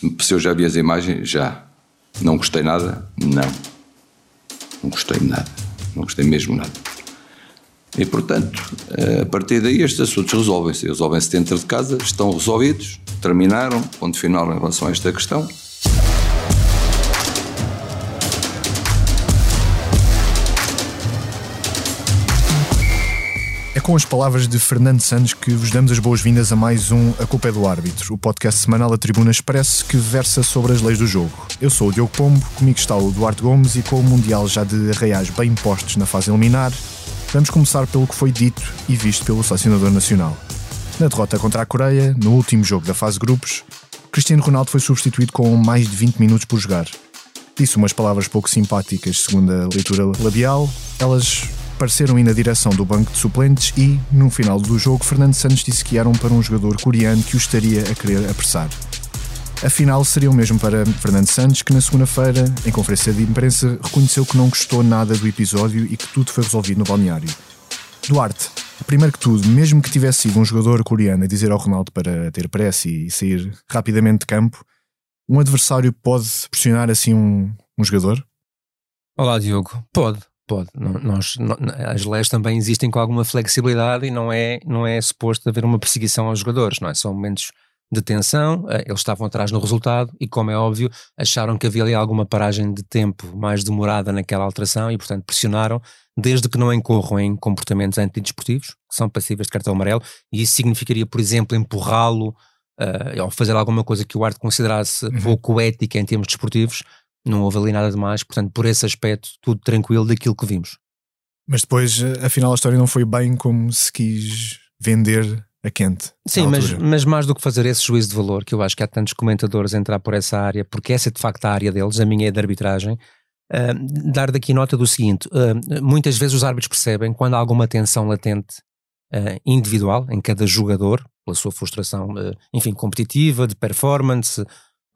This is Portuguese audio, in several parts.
Se, se eu já vi as imagens, já. Não gostei nada? Não. Não gostei nada. Não gostei mesmo nada. E, portanto, a partir daí estes assuntos resolvem-se. Resolvem-se dentro de casa, estão resolvidos, terminaram, ponto final em relação a esta questão. Com as palavras de Fernando Santos que vos damos as boas-vindas a mais um A Culpa é do Árbitro, o podcast semanal da Tribuna Expresso que versa sobre as leis do jogo. Eu sou o Diogo Pombo, comigo está o Duarte Gomes e com o Mundial já de arraiais bem postos na fase eliminar, vamos começar pelo que foi dito e visto pelo selecionador nacional. Na derrota contra a Coreia, no último jogo da fase grupos, Cristiano Ronaldo foi substituído com mais de 20 minutos por jogar. Disse umas palavras pouco simpáticas, segundo a leitura labial. Elas apareceram aí na direção do banco de suplentes e, no final do jogo, Fernando Santos disse que eram para um jogador coreano que o estaria a querer apressar. Afinal, seriam mesmo para Fernando Santos, que na segunda-feira, em conferência de imprensa, reconheceu que não gostou nada do episódio e que tudo foi resolvido no balneário. Duarte, primeiro que tudo, mesmo que tivesse sido um jogador coreano a dizer ao Ronaldo para ter pressa e sair rapidamente de campo, um adversário pode pressionar assim um, um jogador? Olá, Diogo. Pode, Pode. Nós, as leis também existem com alguma flexibilidade e não é, não é suposto haver uma perseguição aos jogadores, não é? São momentos de tensão, eh, eles estavam atrás no resultado e, como é óbvio, acharam que havia ali alguma paragem de tempo mais demorada naquela alteração e, portanto, pressionaram, desde que não incorram em comportamentos antidesportivos, que são passíveis de cartão amarelo, e isso significaria, por exemplo, empurrá-lo uh, ou fazer alguma coisa que o árbitro considerasse uhum. pouco ética em termos desportivos, não houve ali nada de mais, portanto, por esse aspecto, tudo tranquilo daquilo que vimos. Mas depois, eh, afinal, a história não foi bem como se quis vender a quente. Sim, mas, mas mais do que fazer esse juízo de valor, que eu acho que há tantos comentadores a entrar por essa área, porque essa é de facto a área deles, a minha é de arbitragem, uh, dar daqui nota do seguinte: uh, muitas vezes os árbitros percebem quando há alguma tensão latente uh, individual em cada jogador, pela sua frustração, enfim, competitiva, de performance,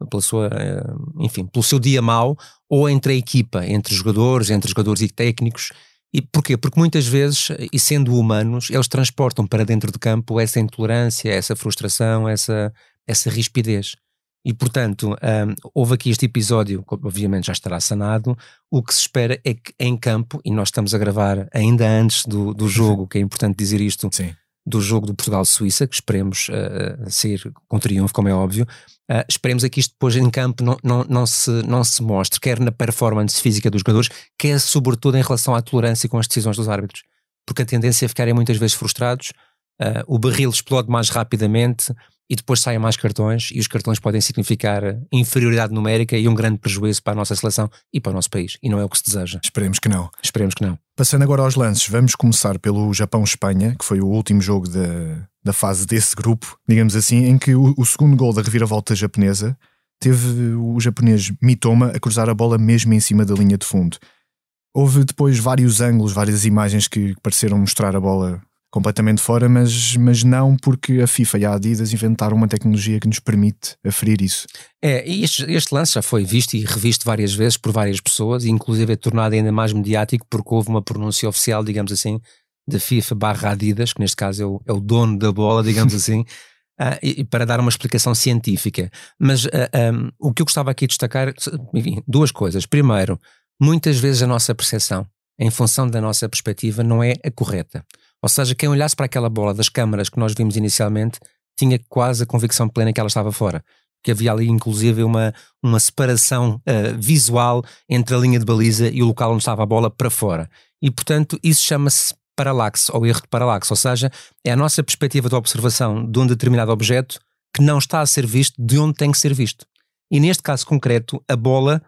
pela sua, eh, enfim, pelo seu dia mau, ou entre a equipa, entre jogadores, entre jogadores e técnicos. E porquê? Porque muitas vezes, e sendo humanos, eles transportam para dentro de campo essa intolerância, essa frustração, essa, essa rispidez. E, portanto, um, houve aqui este episódio, que obviamente já estará sanado. O que se espera é que em campo, e nós estamos a gravar ainda antes do, do jogo, que é importante dizer isto, Sim do jogo do Portugal-Suíça, que esperemos uh, sair com triunfo, como é óbvio. Uh, esperemos é que isto depois em campo não, não, não, se, não se mostre, quer na performance física dos jogadores, quer sobretudo em relação à tolerância com as decisões dos árbitros. Porque a tendência é ficarem muitas vezes frustrados, uh, o barril explode mais rapidamente, e depois saem mais cartões e os cartões podem significar inferioridade numérica e um grande prejuízo para a nossa seleção e para o nosso país. E não é o que se deseja. Esperemos que não. Esperemos que não. Passando agora aos lances, vamos começar pelo Japão-Espanha, que foi o último jogo da, da fase desse grupo, digamos assim, em que o, o segundo gol da reviravolta japonesa teve o japonês Mitoma a cruzar a bola mesmo em cima da linha de fundo. Houve depois vários ângulos, várias imagens que pareceram mostrar a bola completamente fora, mas, mas não porque a FIFA e a Adidas inventaram uma tecnologia que nos permite aferir isso. É, este, este lance já foi visto e revisto várias vezes por várias pessoas, e inclusive é tornado ainda mais mediático porque houve uma pronúncia oficial, digamos assim, da FIFA barra Adidas, que neste caso é o, é o dono da bola, digamos assim, uh, e, para dar uma explicação científica. Mas uh, ah, um, o que eu gostava aqui de destacar, enfim, duas coisas. Primeiro, muitas vezes a nossa percepção, em função da nossa perspectiva, não é a correta. Ou seja, quem olhasse para aquela bola das câmaras que nós vimos inicialmente tinha quase a convicção plena que ela estava fora. Que havia ali, inclusive, uma, uma separação uh, visual entre a linha de baliza e o local onde estava a bola para fora. E, portanto, isso chama-se paralaxe, ou erro de paralaxe. Ou seja, é a nossa perspectiva de observação de um determinado objeto que não está a ser visto de onde tem que ser visto. E neste caso concreto, a bola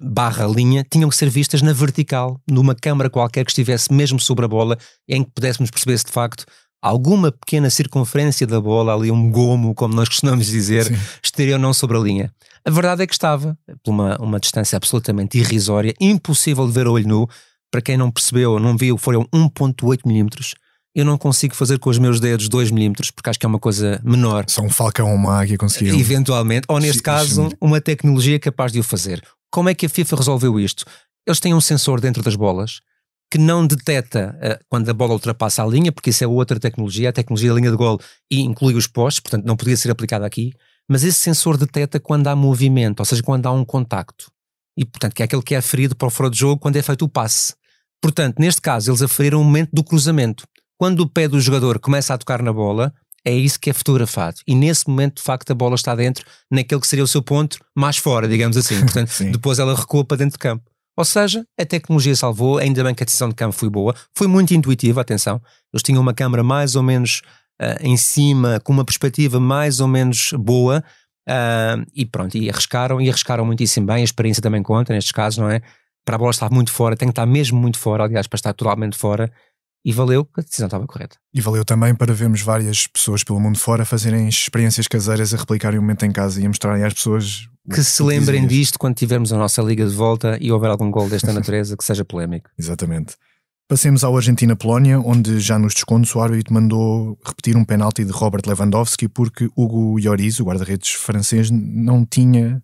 barra linha tinham que ser vistas na vertical, numa câmara qualquer que estivesse mesmo sobre a bola, em que pudéssemos perceber se de facto alguma pequena circunferência da bola, ali um gomo, como nós costumamos dizer, Sim. estaria ou não sobre a linha. A verdade é que estava, por uma, uma distância absolutamente irrisória, impossível de ver a olho nu. Para quem não percebeu ou não viu, foram 1.8 milímetros. Eu não consigo fazer com os meus dedos 2 milímetros, porque acho que é uma coisa menor. Só um falcão ou uma águia conseguiu. Eventualmente, ou neste caso, uma tecnologia capaz de o fazer. Como é que a FIFA resolveu isto? Eles têm um sensor dentro das bolas que não detecta uh, quando a bola ultrapassa a linha, porque isso é outra tecnologia, a tecnologia da linha de gol e inclui os postes, portanto não podia ser aplicada aqui, mas esse sensor detecta quando há movimento, ou seja, quando há um contacto. E, portanto, que é aquele que é aferido para o fora de jogo quando é feito o passe. Portanto, neste caso, eles aferiram o momento do cruzamento. Quando o pé do jogador começa a tocar na bola, é isso que é fotografado. E nesse momento, de facto, a bola está dentro, naquele que seria o seu ponto mais fora, digamos assim. Portanto, depois ela recua para dentro de campo. Ou seja, a tecnologia salvou, ainda bem que a decisão de campo foi boa, foi muito intuitiva, atenção. Eles tinham uma câmera mais ou menos uh, em cima, com uma perspectiva mais ou menos boa, uh, e pronto, e arriscaram, e arriscaram muitíssimo bem, a experiência também conta nestes casos, não é? Para a bola estar muito fora, tem que estar mesmo muito fora, aliás, para estar totalmente fora, e valeu que a decisão estava correta. E valeu também para vermos várias pessoas pelo mundo fora fazerem experiências caseiras a replicarem o momento em casa e a mostrarem às pessoas. Que se lembrem disto quando tivermos a nossa liga de volta e houver algum gol desta natureza que seja polémico. Exatamente. Passemos ao Argentina-Polónia, onde já nos descontos o árbitro mandou repetir um penalti de Robert Lewandowski porque Hugo Lloris, o guarda-redes francês, não tinha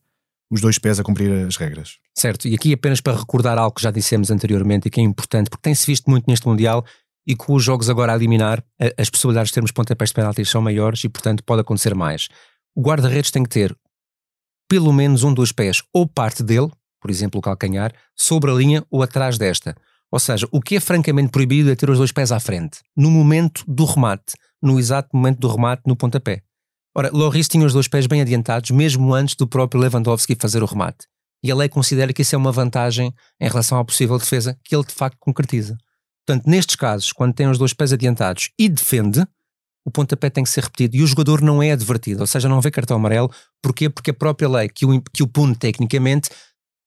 os dois pés a cumprir as regras. Certo, e aqui apenas para recordar algo que já dissemos anteriormente e que é importante, porque tem-se visto muito neste Mundial e com os jogos agora a eliminar, as possibilidades de termos pontapés de penaltis são maiores e, portanto, pode acontecer mais. O guarda-redes tem que ter pelo menos um dos pés ou parte dele, por exemplo, o calcanhar, sobre a linha ou atrás desta. Ou seja, o que é francamente proibido é ter os dois pés à frente, no momento do remate, no exato momento do remate no pontapé. Ora, Loris tinha os dois pés bem adiantados, mesmo antes do próprio Lewandowski fazer o remate. E a lei considera que isso é uma vantagem em relação à possível defesa que ele de facto concretiza. Portanto, nestes casos, quando tem os dois pés adiantados e defende, o pontapé tem que ser repetido e o jogador não é advertido, ou seja, não vê cartão amarelo. Porquê? Porque a própria lei que o, que o pune tecnicamente,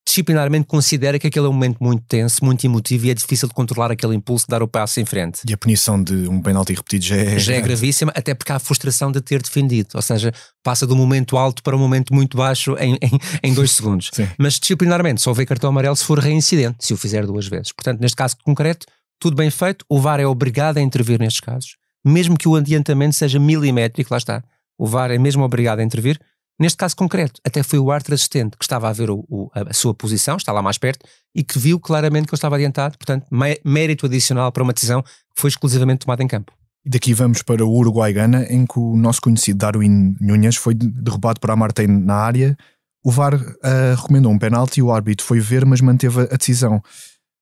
disciplinarmente considera que aquele é um momento muito tenso, muito emotivo e é difícil de controlar aquele impulso de dar o passo em frente. E a punição de um penalti repetido já é... Já é gravíssima, até porque há a frustração de ter defendido, ou seja, passa do momento alto para um momento muito baixo em, em, em dois segundos. Mas disciplinarmente só vê cartão amarelo se for reincidente, se o fizer duas vezes. Portanto, neste caso concreto, tudo bem feito, o VAR é obrigado a intervir nestes casos, mesmo que o adiantamento seja milimétrico, lá está. O VAR é mesmo obrigado a intervir. Neste caso concreto, até foi o árbitro assistente que estava a ver o, o, a sua posição, está lá mais perto, e que viu claramente que ele estava adiantado, portanto, mérito adicional para uma decisão que foi exclusivamente tomada em campo. Daqui vamos para o Uruguai-Gana, em que o nosso conhecido Darwin Nunes foi derrubado por Amartey na área. O VAR uh, recomendou um penalti, o árbitro foi ver, mas manteve a decisão.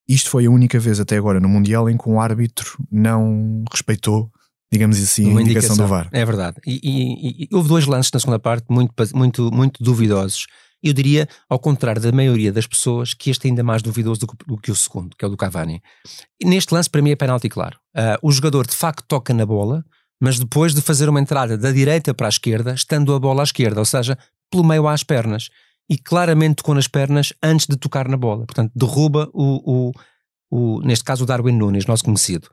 Isto foi a única vez até agora no Mundial em que um árbitro não respeitou, digamos assim, Uma a indicação, indicação do VAR. É verdade. E, e, e, houve dois lances na segunda parte muito, muito, muito duvidosos. Eu diria, ao contrário da maioria das pessoas, que este é ainda mais duvidoso do que, do que o segundo, que é o do Cavani. E neste lance, para mim, é penalti claro. Uh, o jogador de facto toca na bola, mas depois de fazer uma entrada da direita para a esquerda, estando a bola à esquerda, ou seja, pelo meio às pernas e claramente tocou nas pernas antes de tocar na bola. Portanto, derruba o, o, o neste caso, o Darwin Nunes, nosso conhecido.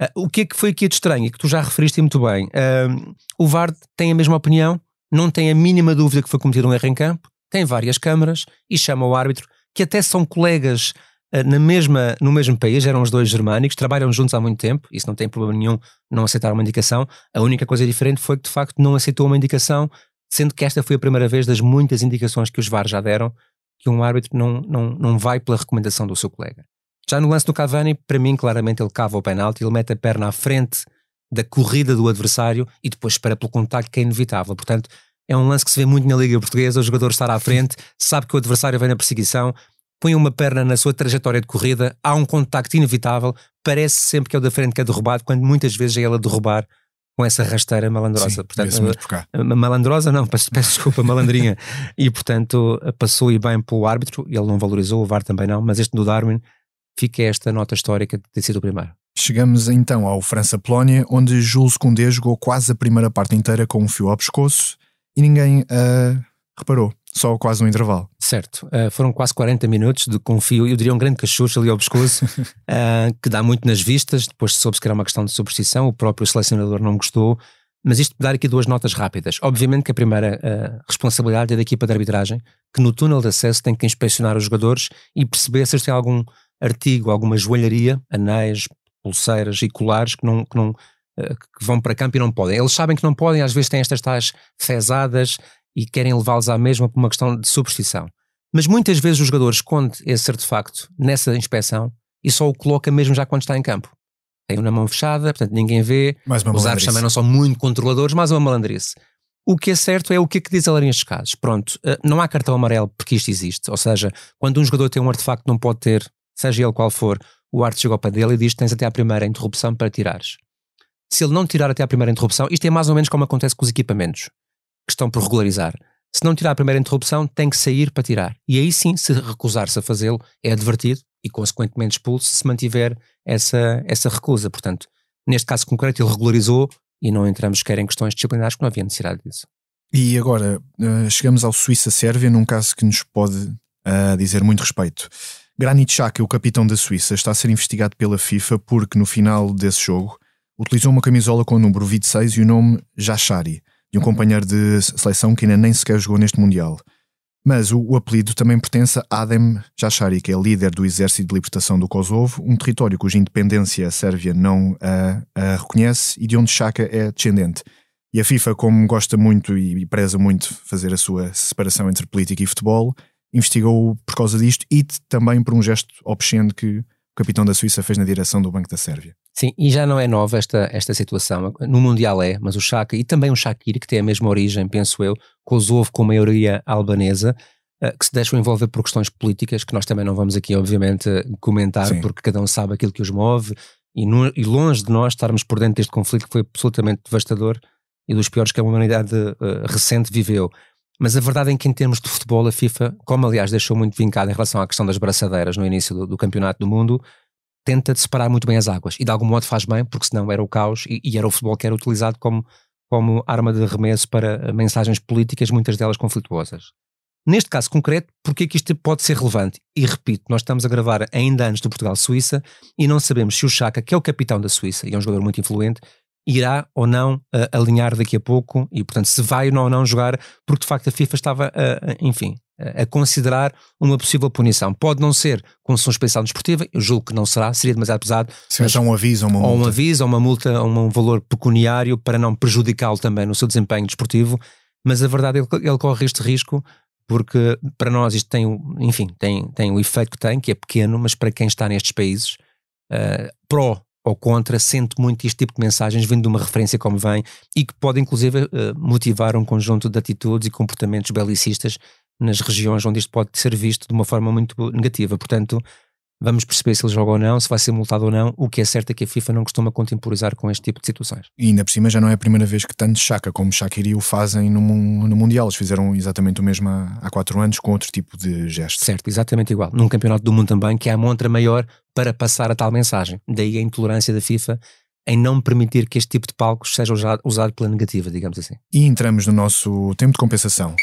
Uh, o que é que foi aqui de estranho e que tu já referiste muito bem? Uh, o VAR tem a mesma opinião, não tem a mínima dúvida que foi cometido um erro em campo, tem várias câmaras e chama o árbitro, que até são colegas uh, na mesma, no mesmo país, eram os dois germânicos, trabalham juntos há muito tempo, isso não tem problema nenhum não aceitar uma indicação. A única coisa diferente foi que de facto não aceitou uma indicação sendo que esta foi a primeira vez das muitas indicações que os VAR já deram que um árbitro não, não, não vai pela recomendação do seu colega. Já no lance do Cavani, para mim, claramente ele cava o penalti, ele mete a perna à frente da corrida do adversário e depois espera pelo contacto que é inevitável. Portanto, é um lance que se vê muito na Liga Portuguesa, o jogador estar à frente, sabe que o adversário vem na perseguição, põe uma perna na sua trajetória de corrida, há um contacto inevitável, parece sempre que é o da frente que é derrubado, quando muitas vezes é ele a derrubar com essa rasteira malandrosa. Sim, portanto, muito malandrosa não, peço, peço desculpa, malandrinha. e portanto passou e bem pelo árbitro, ele não valorizou, o VAR também não, mas este do Darwin fica esta nota histórica de ter sido o primeiro. Chegamos então ao França-Polónia, onde Jules Koundé jogou quase a primeira parte inteira com um fio ao pescoço e ninguém uh, reparou, só quase um intervalo. Certo, uh, foram quase 40 minutos de confio, eu diria um grande cachucho ali ao pescoço, uh, que dá muito nas vistas, depois soube-se que era uma questão de superstição, o próprio selecionador não gostou, mas isto dar aqui duas notas rápidas. Obviamente que a primeira uh, responsabilidade é da equipa de arbitragem, que no túnel de acesso tem que inspecionar os jogadores e perceber se têm algum artigo, alguma joalharia, anéis, pulseiras e colares que não, que não que vão para campo e não podem. Eles sabem que não podem, às vezes têm estas tais fezadas e querem levá-los à mesma por uma questão de superstição. Mas muitas vezes o jogador esconde esse artefacto nessa inspeção e só o coloca mesmo já quando está em campo. Tem na mão fechada, portanto ninguém vê. Os árbitros também não são muito controladores, mais uma malandrice. O que é certo é o que é que diz ela nestes casos. Pronto, uh, não há cartão amarelo porque isto existe. Ou seja, quando um jogador tem um artefacto não pode ter, seja ele qual for, o árbitro chegou para dele e diz tens até à primeira interrupção para tirares. Se ele não tirar até à primeira interrupção, isto é mais ou menos como acontece com os equipamentos que estão por regularizar. Se não tirar a primeira interrupção, tem que sair para tirar. E aí sim, se recusar-se a fazê-lo, é advertido e, consequentemente, expulso se mantiver essa, essa recusa. Portanto, neste caso concreto, ele regularizou e não entramos sequer em questões disciplinares, porque não havia necessidade disso. E agora, uh, chegamos ao Suíça-Sérvia, num caso que nos pode uh, dizer muito respeito. Granit Xhaka, o capitão da Suíça, está a ser investigado pela FIFA porque, no final desse jogo, utilizou uma camisola com o número 26 e o nome Jachari de um companheiro de seleção que ainda nem sequer jogou neste Mundial. Mas o, o apelido também pertence a Adem Jashari, que é líder do Exército de Libertação do Kosovo, um território cuja independência a Sérvia não a, a reconhece e de onde Chaka é descendente. E a FIFA, como gosta muito e preza muito fazer a sua separação entre política e futebol, investigou por causa disto e também por um gesto obsceno que o capitão da Suíça fez na direção do Banco da Sérvia. Sim, e já não é nova esta, esta situação. No Mundial é, mas o Chaka e também o Shakir, que tem a mesma origem, penso eu, Kosovo com maioria albanesa, uh, que se deixam envolver por questões políticas, que nós também não vamos aqui, obviamente, comentar, Sim. porque cada um sabe aquilo que os move, e, no, e, longe de nós estarmos por dentro deste conflito que foi absolutamente devastador e dos piores que a humanidade uh, recente viveu. Mas a verdade é que, em termos de futebol, a FIFA, como aliás deixou muito vincada em relação à questão das braçadeiras no início do, do campeonato do mundo, tenta separar muito bem as águas e de algum modo faz bem, porque senão era o caos e, e, era o futebol que era utilizado como, como arma de arremesso para mensagens políticas, muitas delas conflituosas. Neste caso concreto, porque é que isto pode ser relevante? E repito, nós estamos a gravar ainda antes do Portugal-Suíça e não sabemos se o Chaka, que é o capitão da Suíça e é um jogador muito influente, irá ou não uh, alinhar daqui a pouco e, portanto, se vai ou não jogar, porque de facto a FIFA estava, uh, enfim, a considerar uma possível punição. Pode não ser com suspensão desportiva, eu julgo que não será, seria demasiado pesado. Se mas, um aviso ou uma multa. Ou um aviso ou uma multa, ou um valor pecuniário para não prejudicá-lo também no seu desempenho desportivo, mas a verdade é que ele, ele corre este risco porque para nós isto tem, enfim, tem, tem o efeito que tem, que é pequeno, mas para quem está nestes países, uh, pró ou contra, sente muito este tipo de mensagens vindo de uma referência como vem e que pode inclusive uh, motivar um conjunto de atitudes e comportamentos belicistas nas regiões onde isto pode ser visto de uma forma muito negativa. Portanto, Vamos perceber se ele joga ou não, se vai ser multado ou não. O que é certo é que a FIFA não costuma contemporizar com este tipo de situações. E ainda por cima já não é a primeira vez que tanto Chaka como Shakiri o fazem no, no Mundial. Eles fizeram exatamente o mesmo há, há quatro anos com outro tipo de gesto. Certo, exatamente igual. Num campeonato do mundo também, que é a montra maior para passar a tal mensagem. Daí a intolerância da FIFA em não permitir que este tipo de palcos seja usado, usado pela negativa, digamos assim. E entramos no nosso tempo de compensação.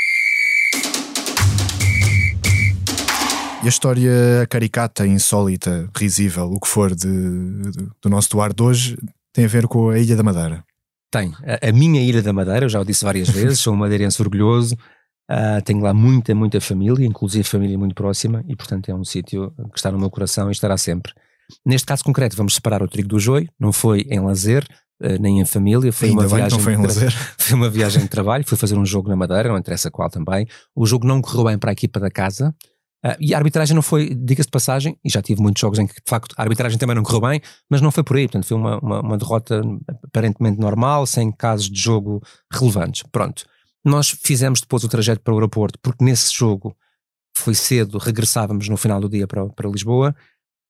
E a história caricata, insólita, risível, o que for de, de, do nosso Duarte de hoje, tem a ver com a Ilha da Madeira. Tem. A, a minha Ilha da Madeira, eu já o disse várias vezes, sou um madeirense orgulhoso, uh, tenho lá muita, muita família, inclusive família muito próxima, e portanto é um sítio que está no meu coração e estará sempre. Neste caso concreto, vamos separar o trigo do joio, não foi em lazer, Uh, nem em família. Foi Ainda uma bem, viagem. Não foi, em lazer. foi uma viagem de trabalho. Fui fazer um jogo na Madeira, não interessa qual também. O jogo não correu bem para a equipa da casa. Uh, e a arbitragem não foi, diga-se de passagem, e já tive muitos jogos em que de facto a arbitragem também não correu bem, mas não foi por aí, portanto foi uma, uma, uma derrota aparentemente normal, sem casos de jogo relevantes. Pronto. Nós fizemos depois o trajeto para o aeroporto, porque nesse jogo foi cedo, regressávamos no final do dia para, para Lisboa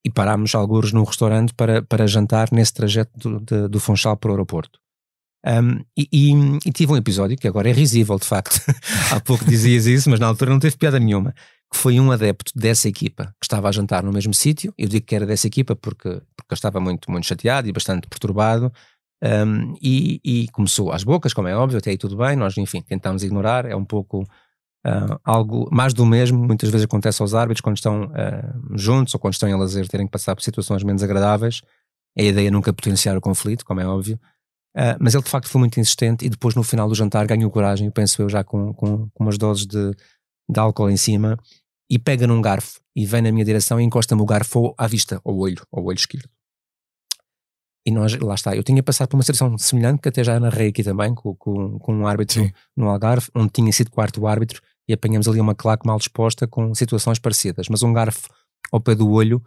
e parámos alguns num restaurante para, para jantar nesse trajeto do, de, do Funchal para o aeroporto. Um, e, e, e, tive um episódio que agora é risível, de facto. Há pouco dizias isso, mas na altura não teve piada nenhuma que foi um adepto dessa equipa que estava a jantar no mesmo sítio. Eu digo que era dessa equipa porque, porque eu estava muito, muito chateado e bastante perturbado. Um, e, e, começou às bocas, como é óbvio, até aí tudo bem. Nós, enfim, tentamos ignorar. É um pouco uh, algo mais do mesmo. Muitas vezes acontece aos árbitros quando estão uh, juntos ou quando estão em lazer terem que passar por situações menos agradáveis. É a ideia nunca potenciar o conflito, como é óbvio. Uh, mas ele de facto foi muito insistente e depois no final do jantar ganhou coragem, penso eu, já com, com, com umas doses de, de álcool em cima e pega num garfo e vem na minha direção e encosta-me o garfo à vista, ao olho, ao olho esquerdo. E nós, lá está, eu tinha passado por uma situação semelhante que até já narrei aqui também, com, com, com um árbitro Sim. no Algarve, onde tinha sido quarto árbitro e apanhamos ali uma claque mal disposta com situações parecidas, mas um garfo ao pé do olho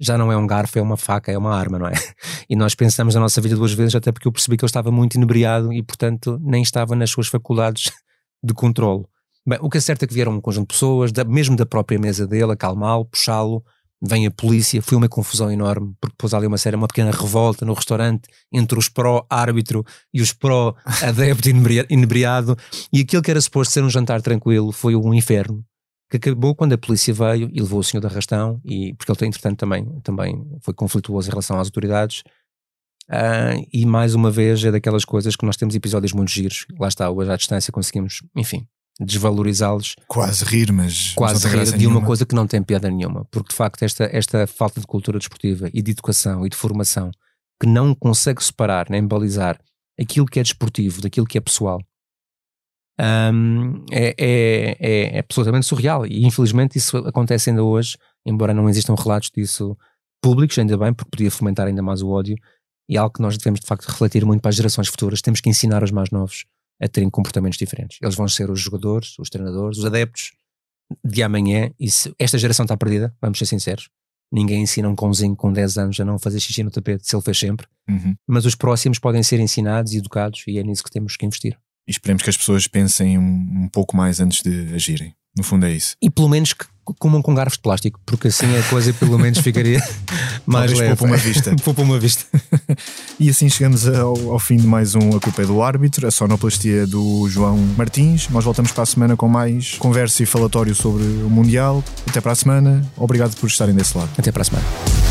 já não é um garfo, é uma faca, é uma arma, não é? E nós pensamos na nossa vida duas vezes, até porque eu percebi que ele estava muito inebriado e, portanto, nem estava nas suas faculdades de controle. Bem, o que é certo é que vieram um conjunto de pessoas, da, mesmo da própria mesa dele, acalmá-lo, puxá-lo, vem a polícia, foi uma confusão enorme, porque depois ali uma série, uma pequena revolta no restaurante entre os pró-árbitro e os pró-adepto inebriado, e aquilo que era suposto ser um jantar tranquilo foi um inferno, que acabou quando a polícia veio e levou o senhor da arrastão, e, porque ele, entretanto, também, também foi conflituoso em relação às autoridades, uh, e mais uma vez é daquelas coisas que nós temos episódios muito giros, lá está, hoje à distância conseguimos, enfim, desvalorizá-los. Quase rir, mas. Quase rir de nenhuma. uma coisa que não tem piada nenhuma. Porque de facto, esta, esta falta de cultura desportiva e de educação e de formação que não consegue separar nem balizar aquilo que é desportivo daquilo que é pessoal um, é, é, é, é, absolutamente surreal. E infelizmente isso acontece ainda hoje, embora não existam relatos disso públicos, ainda bem, porque podia fomentar ainda mais o ódio. E é algo que nós devemos de facto refletir muito para as gerações futuras. Temos que ensinar aos mais novos a terem comportamentos diferentes. Eles vão ser os jogadores, os treinadores, os adeptos de amanhã. E se esta geração está perdida, vamos ser sinceros, ninguém ensina um cãozinho com 10 anos a não fazer xixi no tapete, se ele fez sempre. Uhum. Mas os próximos podem ser ensinados e educados e é nisso que temos que investir. E esperemos que as pessoas pensem um, um pouco mais antes de agirem. No fundo é isso. E pelo menos que comam com garfos de plástico, porque assim a coisa pelo menos ficaria mais Talvez leve. Poupa uma vista. poupa uma vista. e assim chegamos ao, ao, fim de mais um A Culpa é do Árbitro, a sonoplastia do João Martins. Nós voltamos para a semana com mais conversa e falatório sobre o Mundial. Até para a semana. Obrigado por estarem desse lado. Até para a semana.